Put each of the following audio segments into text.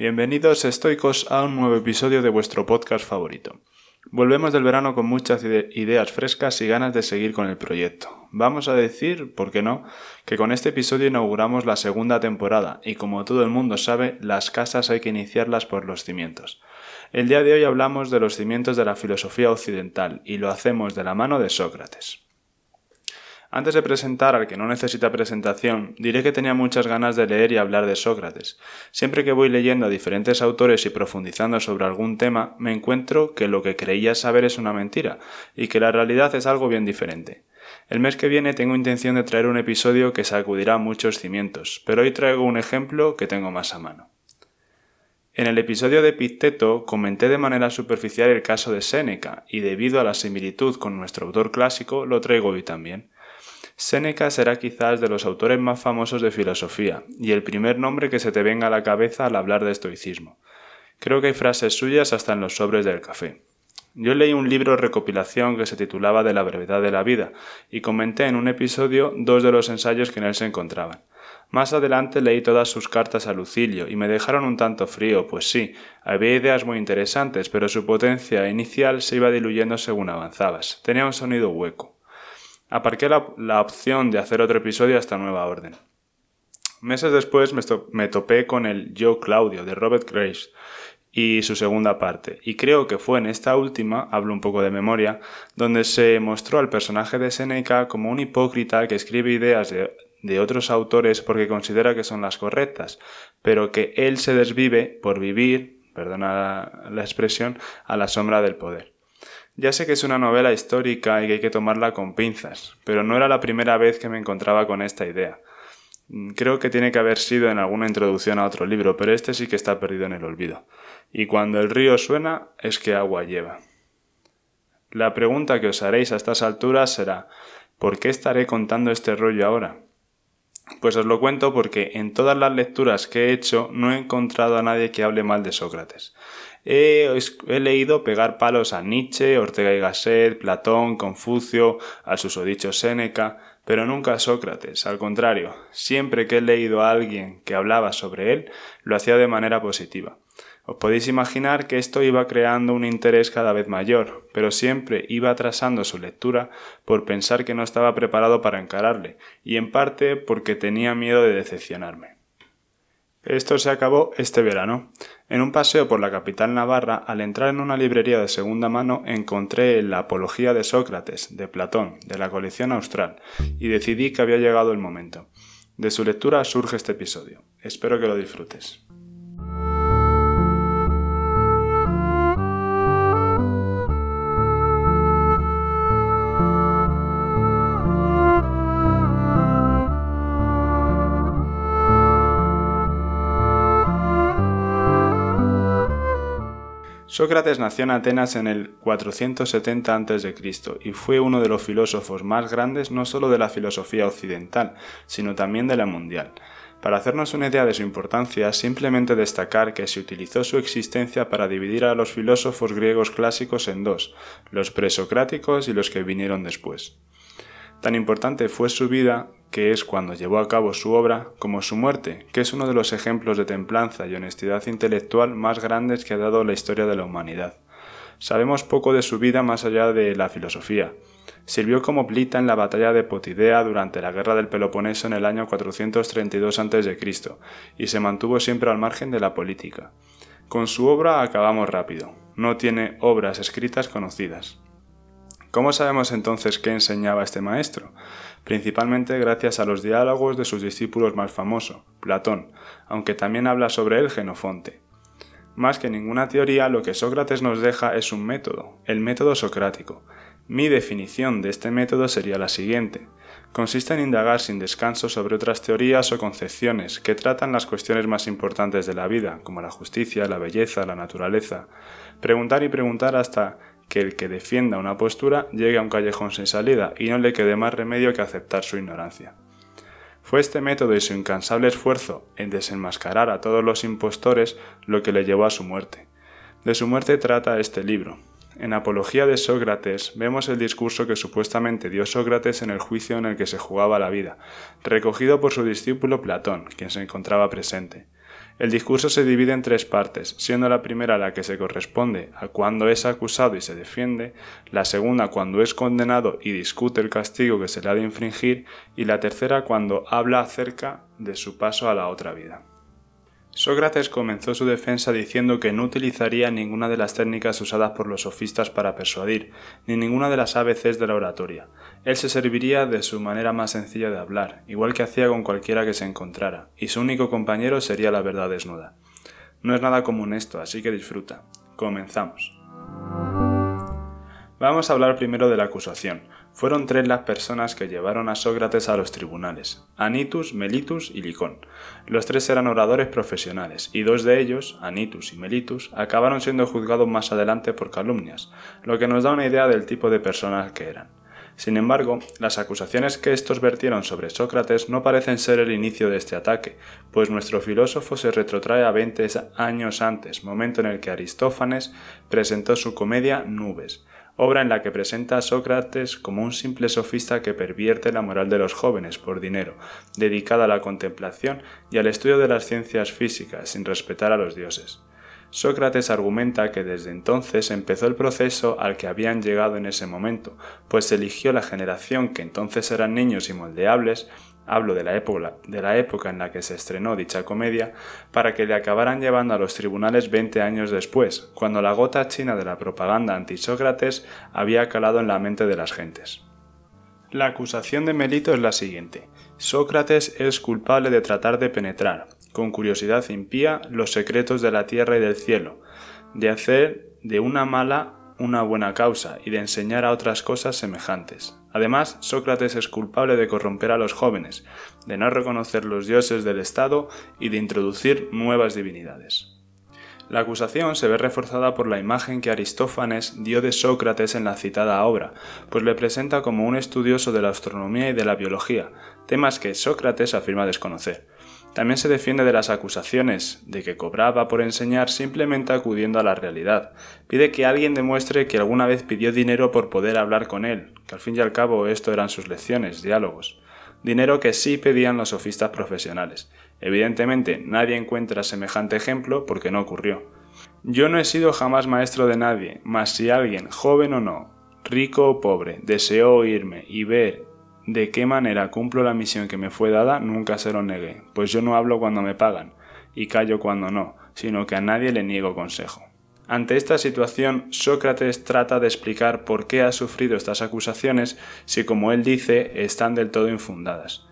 Bienvenidos estoicos a un nuevo episodio de vuestro podcast favorito. Volvemos del verano con muchas ideas frescas y ganas de seguir con el proyecto. Vamos a decir, ¿por qué no?, que con este episodio inauguramos la segunda temporada y como todo el mundo sabe, las casas hay que iniciarlas por los cimientos. El día de hoy hablamos de los cimientos de la filosofía occidental y lo hacemos de la mano de Sócrates. Antes de presentar al que no necesita presentación, diré que tenía muchas ganas de leer y hablar de Sócrates. Siempre que voy leyendo a diferentes autores y profundizando sobre algún tema, me encuentro que lo que creía saber es una mentira, y que la realidad es algo bien diferente. El mes que viene tengo intención de traer un episodio que sacudirá muchos cimientos, pero hoy traigo un ejemplo que tengo más a mano. En el episodio de Epicteto comenté de manera superficial el caso de Séneca, y debido a la similitud con nuestro autor clásico, lo traigo hoy también. Séneca será quizás de los autores más famosos de filosofía, y el primer nombre que se te venga a la cabeza al hablar de estoicismo. Creo que hay frases suyas hasta en los sobres del café. Yo leí un libro recopilación que se titulaba De la brevedad de la vida, y comenté en un episodio dos de los ensayos que en él se encontraban. Más adelante leí todas sus cartas a Lucilio y me dejaron un tanto frío, pues sí, había ideas muy interesantes, pero su potencia inicial se iba diluyendo según avanzabas. Tenía un sonido hueco. Aparqué la, opción de hacer otro episodio hasta nueva orden. Meses después me, topé con el Yo Claudio de Robert Grace y su segunda parte, y creo que fue en esta última, hablo un poco de memoria, donde se mostró al personaje de Seneca como un hipócrita que escribe ideas de, de otros autores porque considera que son las correctas, pero que él se desvive por vivir, perdona la expresión, a la sombra del poder. Ya sé que es una novela histórica y que hay que tomarla con pinzas, pero no era la primera vez que me encontraba con esta idea. Mm, creo que tiene que haber sido en alguna introducción a otro libro, pero este sí que está perdido en el olvido. Y cuando el río suena es que agua lleva. La pregunta que os haréis a estas alturas será ¿por qué estaré contando este rollo ahora? Pues os lo cuento porque en todas las lecturas que he hecho no he encontrado a nadie que hable mal de Sócrates. He, leído pegar palos a Nietzsche, Ortega y Gasset, Platón, Confucio, al susodicho Séneca, pero nunca a Sócrates. Al contrario, siempre que he leído a alguien que hablaba sobre él, lo hacía de manera positiva. Os podéis imaginar que esto iba creando un interés cada vez mayor, pero siempre iba atrasando su lectura por pensar que no estaba preparado para encararle, y en parte porque tenía miedo de decepcionarme. Esto se acabó este verano. En un paseo por la capital navarra, al entrar en una librería de segunda mano, encontré la Apología de Sócrates, de Platón, de la colección austral, y decidí que había llegado el momento. De su lectura surge este episodio. Espero que lo disfrutes. Sócrates nació en Atenas en el 470 a.C. y fue uno de los filósofos más grandes no solo de la filosofía occidental, sino también de la mundial. Para hacernos una idea de su importancia, simplemente destacar que se utilizó su existencia para dividir a los filósofos griegos clásicos en dos, los presocráticos y los que vinieron después. Tan importante fue su vida que es cuando llevó a cabo su obra, como su muerte, que es uno de los ejemplos de templanza y honestidad intelectual más grandes que ha dado la historia de la humanidad. Sabemos poco de su vida más allá de la filosofía. Sirvió como plita en la batalla de Potidea durante la guerra del Peloponeso en el año 432 a.C. y se mantuvo siempre al margen de la política. Con su obra acabamos rápido. No tiene obras escritas conocidas. ¿Cómo sabemos entonces qué enseñaba este maestro? Principalmente gracias a los diálogos de sus discípulos más famosos, Platón, aunque también habla sobre él Genofonte. Más que ninguna teoría, lo que Sócrates nos deja es un método, el método socrático. Mi definición de este método sería la siguiente. Consiste en indagar sin descanso sobre otras teorías o concepciones que tratan las cuestiones más importantes de la vida, como la justicia, la belleza, la naturaleza. Preguntar y preguntar hasta que el que defienda una postura llegue a un callejón sin salida y no le quede más remedio que aceptar su ignorancia. Fue este método y su incansable esfuerzo en desenmascarar a todos los impostores lo que le llevó a su muerte. De su muerte trata este libro. En Apología de Sócrates vemos el discurso que supuestamente dio Sócrates en el juicio en el que se jugaba la vida, recogido por su discípulo Platón, quien se encontraba presente. El discurso se divide en tres partes, siendo la primera la que se corresponde a cuando es acusado y se defiende, la segunda cuando es condenado y discute el castigo que se le ha de infringir, y la tercera cuando habla acerca de su paso a la otra vida. Sócrates comenzó su defensa diciendo que no utilizaría ninguna de las técnicas usadas por los sofistas para persuadir, ni ninguna de las ABCs de la oratoria. Él se serviría de su manera más sencilla de hablar, igual que hacía con cualquiera que se encontrara, y su único compañero sería la verdad desnuda. No es nada común esto, así que disfruta. Comenzamos. Vamos a hablar primero de la acusación. Fueron tres las personas que llevaron a Sócrates a los tribunales, Anitus, Melitus y Licón. Los tres eran oradores profesionales, y dos de ellos, Anitus y Melitus, acabaron siendo juzgados más adelante por calumnias, lo que nos da una idea del tipo de personas que eran. Sin embargo, las acusaciones que estos vertieron sobre Sócrates no parecen ser el inicio de este ataque, pues nuestro filósofo se retrotrae a 20 años antes, momento en el que Aristófanes presentó su comedia Nubes, obra en la que presenta a Sócrates como un simple sofista que pervierte la moral de los jóvenes por dinero, dedicada a la contemplación y al estudio de las ciencias físicas, sin respetar a los dioses. Sócrates argumenta que desde entonces empezó el proceso al que habían llegado en ese momento, pues eligió la generación que entonces eran niños y moldeables hablo de la, época, de la época en la que se estrenó dicha comedia, para que le acabaran llevando a los tribunales 20 años después, cuando la gota china de la propaganda anti-Sócrates había calado en la mente de las gentes. La acusación de Melito es la siguiente. Sócrates es culpable de tratar de penetrar, con curiosidad impía, los secretos de la tierra y del cielo, de hacer de una mala una buena causa y de enseñar a otras cosas semejantes. Además, Sócrates es culpable de corromper a los jóvenes, de no reconocer los dioses del Estado y de introducir nuevas divinidades. La acusación se ve reforzada por la imagen que Aristófanes dio de Sócrates en la citada obra, pues le presenta como un estudioso de la astronomía y de la biología, temas que Sócrates afirma desconocer. También se defiende de las acusaciones de que cobraba por enseñar simplemente acudiendo a la realidad. Pide que alguien demuestre que alguna vez pidió dinero por poder hablar con él, que al fin y al cabo esto eran sus lecciones, diálogos. Dinero que sí pedían los sofistas profesionales. Evidentemente nadie encuentra semejante ejemplo porque no ocurrió. Yo no he sido jamás maestro de nadie, mas si alguien, joven o no, rico o pobre, deseó oírme y ver de qué manera cumplo la misión que me fue dada, nunca se lo negué, pues yo no hablo cuando me pagan, y callo cuando no, sino que a nadie le niego consejo. Ante esta situación, Sócrates trata de explicar por qué ha sufrido estas acusaciones si, como él dice, están del todo infundadas.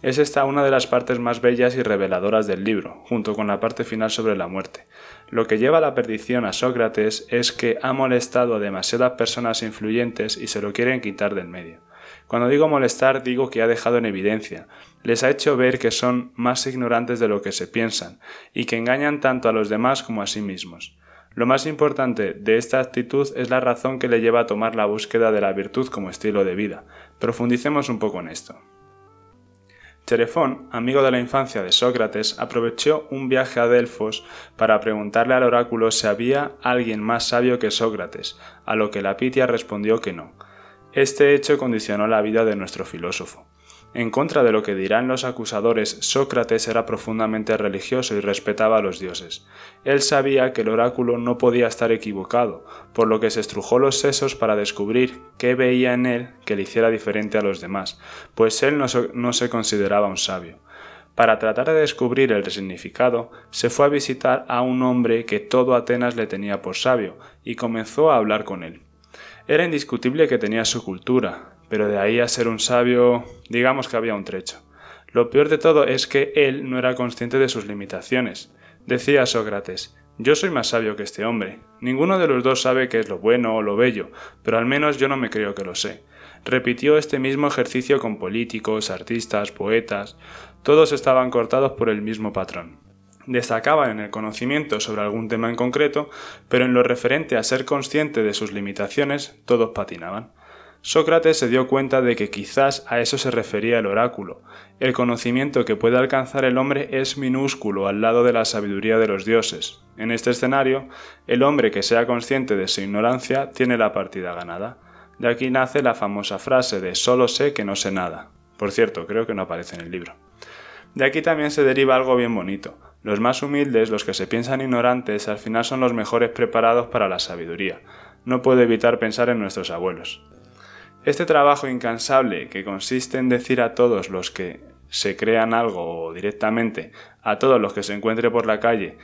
Es esta una de las partes más bellas y reveladoras del libro, junto con la parte final sobre la muerte. Lo que lleva a la perdición a Sócrates es que ha molestado a demasiadas personas influyentes y se lo quieren quitar del medio. Cuando digo molestar, digo que ha dejado en evidencia, les ha hecho ver que son más ignorantes de lo que se piensan, y que engañan tanto a los demás como a sí mismos. Lo más importante de esta actitud es la razón que le lleva a tomar la búsqueda de la virtud como estilo de vida. Profundicemos un poco en esto. Cherefón, amigo de la infancia de Sócrates, aprovechó un viaje a Delfos para preguntarle al oráculo si había alguien más sabio que Sócrates, a lo que la Pitia respondió que no. Este hecho condicionó la vida de nuestro filósofo. En contra de lo que dirán los acusadores, Sócrates era profundamente religioso y respetaba a los dioses. Él sabía que el oráculo no podía estar equivocado, por lo que se estrujó los sesos para descubrir qué veía en él que le hiciera diferente a los demás, pues él no, no se consideraba un sabio. Para tratar de descubrir el significado, se fue a visitar a un hombre que todo Atenas le tenía por sabio, y comenzó a hablar con él. Era indiscutible que tenía su cultura, pero de ahí a ser un sabio, digamos que había un trecho. Lo peor de todo es que él no era consciente de sus limitaciones. Decía Sócrates, yo soy más sabio que este hombre. Ninguno de los dos sabe qué es lo bueno o lo bello, pero al menos yo no me creo que lo sé. Repitió este mismo ejercicio con políticos, artistas, poetas. Todos estaban cortados por el mismo patrón destacaban en el conocimiento sobre algún tema en concreto, pero en lo referente a ser consciente de sus limitaciones, todos patinaban. Sócrates se dio cuenta de que quizás a eso se refería el oráculo. El conocimiento que puede alcanzar el hombre es minúsculo al lado de la sabiduría de los dioses. En este escenario, el hombre que sea consciente de su ignorancia tiene la partida ganada. De aquí nace la famosa frase de solo sé que no sé nada. Por cierto, creo que no aparece en el libro. De aquí también se deriva algo bien bonito. Los más humildes, los que se piensan ignorantes, al final son los mejores preparados para la sabiduría. No puedo evitar pensar en nuestros abuelos. Este trabajo incansable, que consiste en decir a todos los que se crean algo o directamente a todos los que se encuentre por la calle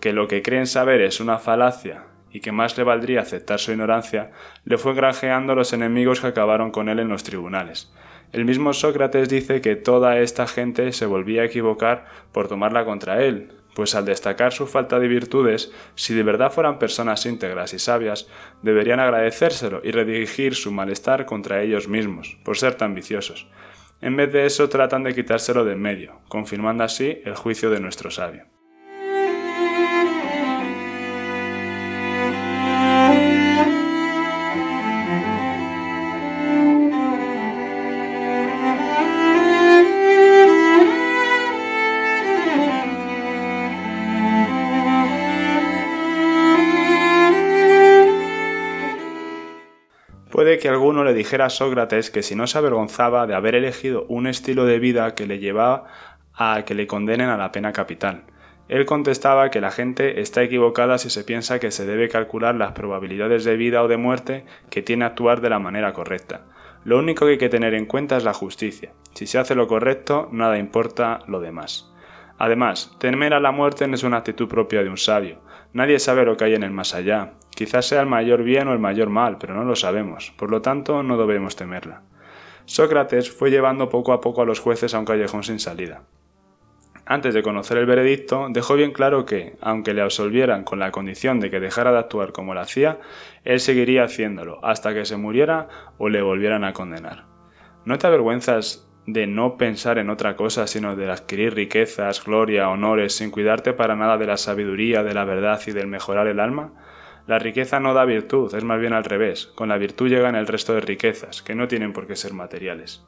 que lo que creen saber es una falacia y que más le valdría aceptar su ignorancia, le fue granjeando los enemigos que acabaron con él en los tribunales. El mismo Sócrates dice que toda esta gente se volvía a equivocar por tomarla contra él, pues al destacar su falta de virtudes, si de verdad fueran personas íntegras y sabias, deberían agradecérselo y redirigir su malestar contra ellos mismos, por ser tan viciosos. En vez de eso tratan de quitárselo de en medio, confirmando así el juicio de nuestro sabio. Puede que alguno le dijera a Sócrates que si no se avergonzaba de haber elegido un estilo de vida que le llevaba a que le condenen a la pena capital. Él contestaba que la gente está equivocada si se piensa que se debe calcular las probabilidades de vida o de muerte que tiene actuar de la manera correcta. Lo único que hay que tener en cuenta es la justicia. Si se hace lo correcto, nada importa lo demás. Además, temer a la muerte no es una actitud propia de un sabio. Nadie sabe lo que hay en el más allá. Quizás sea el mayor bien o el mayor mal, pero no lo sabemos. Por lo tanto, no debemos temerla. Sócrates fue llevando poco a poco a los jueces a un callejón sin salida. Antes de conocer el veredicto, dejó bien claro que, aunque le absolvieran con la condición de que dejara de actuar como lo hacía, él seguiría haciéndolo hasta que se muriera o le volvieran a condenar. ¿No te avergüenzas de no pensar en otra cosa sino de adquirir riquezas, gloria, honores, sin cuidarte para nada de la sabiduría, de la verdad y del mejorar el alma? La riqueza no da virtud, es más bien al revés. Con la virtud llegan el resto de riquezas, que no tienen por qué ser materiales.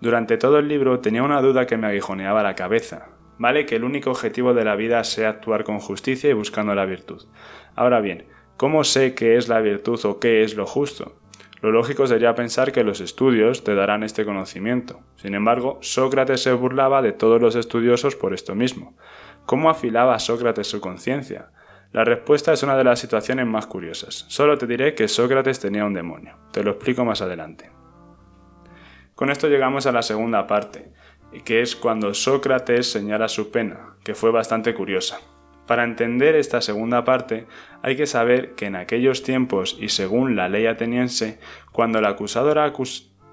Durante todo el libro tenía una duda que me aguijoneaba la cabeza. Vale que el único objetivo de la vida sea actuar con justicia y buscando la virtud. Ahora bien, ¿cómo sé qué es la virtud o qué es lo justo? Lo lógico sería pensar que los estudios te darán este conocimiento. Sin embargo, Sócrates se burlaba de todos los estudiosos por esto mismo. ¿Cómo afilaba Sócrates su conciencia? La respuesta es una de las situaciones más curiosas. Solo te diré que Sócrates tenía un demonio. Te lo explico más adelante. Con esto llegamos a la segunda parte, que es cuando Sócrates señala su pena, que fue bastante curiosa. Para entender esta segunda parte hay que saber que en aquellos tiempos y según la ley ateniense, cuando el acusador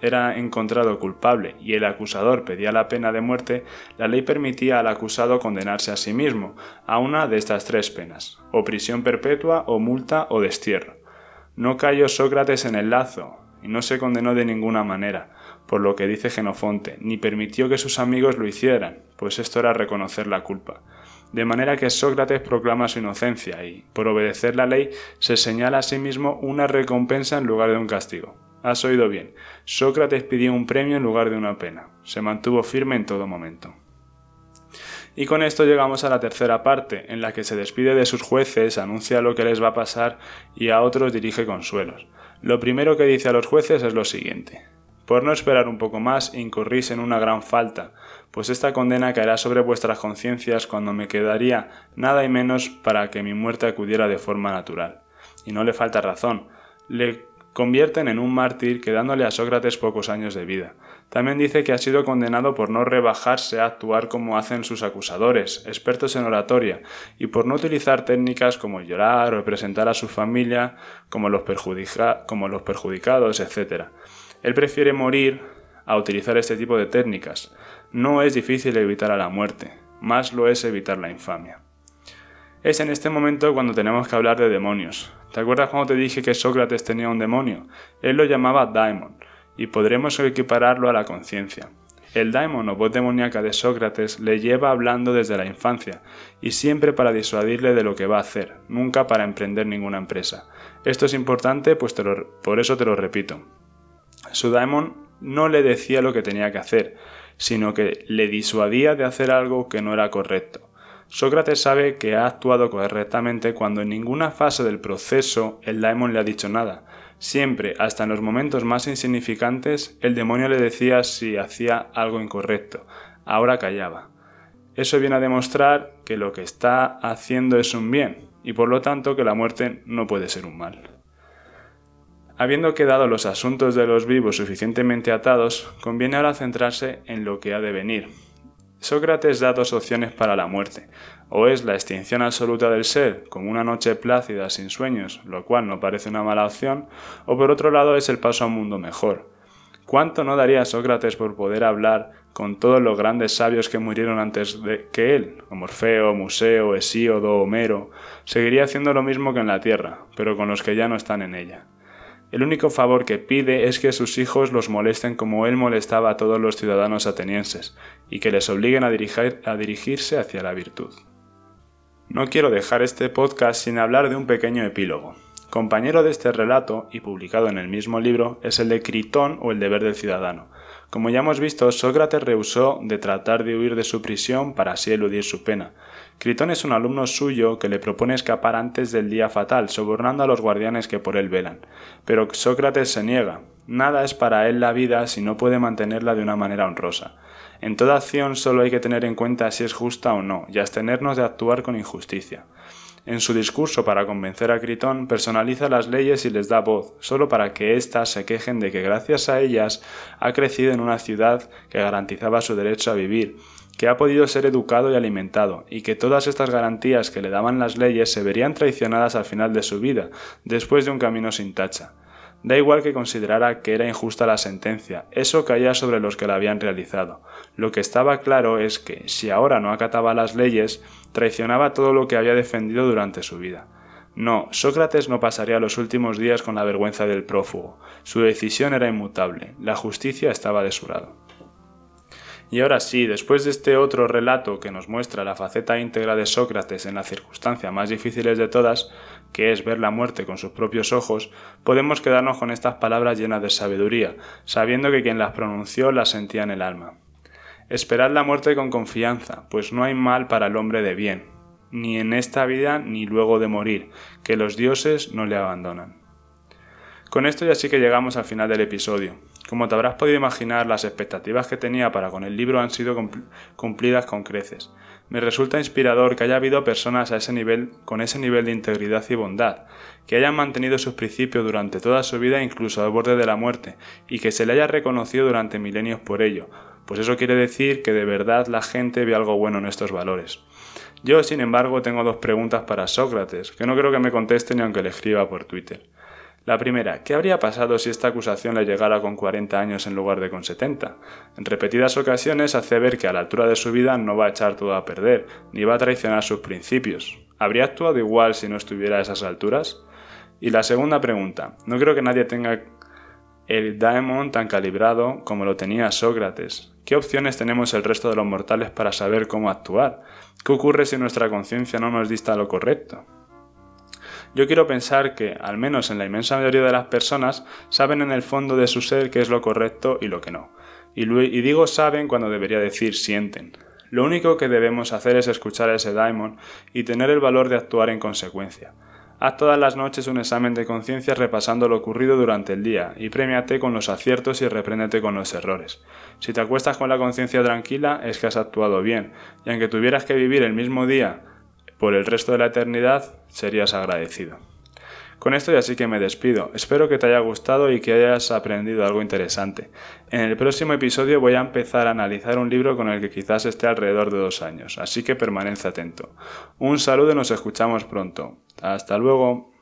era encontrado culpable y el acusador pedía la pena de muerte, la ley permitía al acusado condenarse a sí mismo a una de estas tres penas, o prisión perpetua, o multa, o destierro. No cayó Sócrates en el lazo, y no se condenó de ninguna manera, por lo que dice Genofonte, ni permitió que sus amigos lo hicieran, pues esto era reconocer la culpa de manera que Sócrates proclama su inocencia y, por obedecer la ley, se señala a sí mismo una recompensa en lugar de un castigo. Has oído bien, Sócrates pidió un premio en lugar de una pena. Se mantuvo firme en todo momento. Y con esto llegamos a la tercera parte, en la que se despide de sus jueces, anuncia lo que les va a pasar y a otros dirige consuelos. Lo primero que dice a los jueces es lo siguiente. Por no esperar un poco más, incurrís en una gran falta, pues esta condena caerá sobre vuestras conciencias cuando me quedaría nada y menos para que mi muerte acudiera de forma natural. Y no le falta razón. Le convierten en un mártir quedándole a Sócrates pocos años de vida. También dice que ha sido condenado por no rebajarse a actuar como hacen sus acusadores, expertos en oratoria, y por no utilizar técnicas como llorar o representar a su familia como los, como los perjudicados, etc. Él prefiere morir a utilizar este tipo de técnicas. No es difícil evitar a la muerte, más lo es evitar la infamia. Es en este momento cuando tenemos que hablar de demonios. ¿Te acuerdas cuando te dije que Sócrates tenía un demonio? Él lo llamaba daimon, y podremos equipararlo a la conciencia. El daimon o voz demoníaca de Sócrates le lleva hablando desde la infancia, y siempre para disuadirle de lo que va a hacer, nunca para emprender ninguna empresa. Esto es importante, pues por eso te lo repito. Su daemon no le decía lo que tenía que hacer, sino que le disuadía de hacer algo que no era correcto. Sócrates sabe que ha actuado correctamente cuando en ninguna fase del proceso el daemon le ha dicho nada. Siempre, hasta en los momentos más insignificantes, el demonio le decía si hacía algo incorrecto. Ahora callaba. Eso viene a demostrar que lo que está haciendo es un bien, y por lo tanto que la muerte no puede ser un mal. Habiendo quedado los asuntos de los vivos suficientemente atados, conviene ahora centrarse en lo que ha de venir. Sócrates da dos opciones para la muerte, o es la extinción absoluta del ser, como una noche plácida sin sueños, lo cual no parece una mala opción, o por otro lado es el paso a un mundo mejor. ¿Cuánto no daría Sócrates por poder hablar con todos los grandes sabios que murieron antes de que él, como Morfeo, Museo, Hesíodo, Homero, seguiría haciendo lo mismo que en la tierra, pero con los que ya no están en ella? El único favor que pide es que sus hijos los molesten como él molestaba a todos los ciudadanos atenienses, y que les obliguen a, a dirigirse hacia la virtud. No quiero dejar este podcast sin hablar de un pequeño epílogo. Compañero de este relato, y publicado en el mismo libro, es el de Critón o el deber del ciudadano. Como ya hemos visto, Sócrates rehusó de tratar de huir de su prisión para así eludir su pena, Critón es un alumno suyo que le propone escapar antes del día fatal, sobornando a los guardianes que por él velan. Pero Sócrates se niega. Nada es para él la vida si no puede mantenerla de una manera honrosa. En toda acción solo hay que tener en cuenta si es justa o no, y abstenernos de actuar con injusticia. En su discurso para convencer a Critón, personaliza las leyes y les da voz, solo para que éstas se quejen de que gracias a ellas ha crecido en una ciudad que garantizaba su derecho a vivir, que ha podido ser educado y alimentado, y que todas estas garantías que le daban las leyes se verían traicionadas al final de su vida, después de un camino sin tacha. Da igual que considerara que era injusta la sentencia, eso caía sobre los que la habían realizado. Lo que estaba claro es que, si ahora no acataba las leyes, traicionaba todo lo que había defendido durante su vida. No, Sócrates no pasaría los últimos días con la vergüenza del prófugo. Su decisión era inmutable, la justicia estaba de su lado. Y ahora sí, después de este otro relato que nos muestra la faceta íntegra de Sócrates en las circunstancias más difíciles de todas, que es ver la muerte con sus propios ojos, podemos quedarnos con estas palabras llenas de sabiduría, sabiendo que quien las pronunció las sentía en el alma. Esperad la muerte con confianza, pues no hay mal para el hombre de bien, ni en esta vida ni luego de morir, que los dioses no le abandonan. Con esto ya sí que llegamos al final del episodio. Como te habrás podido imaginar, las expectativas que tenía para con el libro han sido cumplidas con creces. Me resulta inspirador que haya habido personas a ese nivel, con ese nivel de integridad y bondad, que hayan mantenido sus principios durante toda su vida incluso al borde de la muerte, y que se le haya reconocido durante milenios por ello, pues eso quiere decir que de verdad la gente ve algo bueno en estos valores. Yo, sin embargo, tengo dos preguntas para Sócrates, que no creo que me conteste ni aunque le escriba por Twitter. La primera, ¿qué habría pasado si esta acusación le llegara con 40 años en lugar de con 70? En repetidas ocasiones hace ver que a la altura de su vida no va a echar todo a perder, ni va a traicionar sus principios. ¿Habría actuado igual si no estuviera a esas alturas? Y la segunda pregunta, no creo que nadie tenga el daemon tan calibrado como lo tenía Sócrates. ¿Qué opciones tenemos el resto de los mortales para saber cómo actuar? ¿Qué ocurre si nuestra conciencia no nos dista lo correcto? Yo quiero pensar que, al menos en la inmensa mayoría de las personas, saben en el fondo de su ser qué es lo correcto y lo que no. Y, digo saben cuando debería decir sienten. Lo único que debemos hacer es escuchar a ese daimon y tener el valor de actuar en consecuencia. Haz todas las noches un examen de conciencia repasando lo ocurrido durante el día y premiate con los aciertos y repréndete con los errores. Si te acuestas con la conciencia tranquila es que has actuado bien, y aunque tuvieras que vivir el mismo día por el resto de la eternidad, serías agradecido. Con esto ya sí que me despido. Espero que te haya gustado y que hayas aprendido algo interesante. En el próximo episodio voy a empezar a analizar un libro con el que quizás esté alrededor de dos años, así que permanece atento. Un saludo y nos escuchamos pronto. Hasta luego.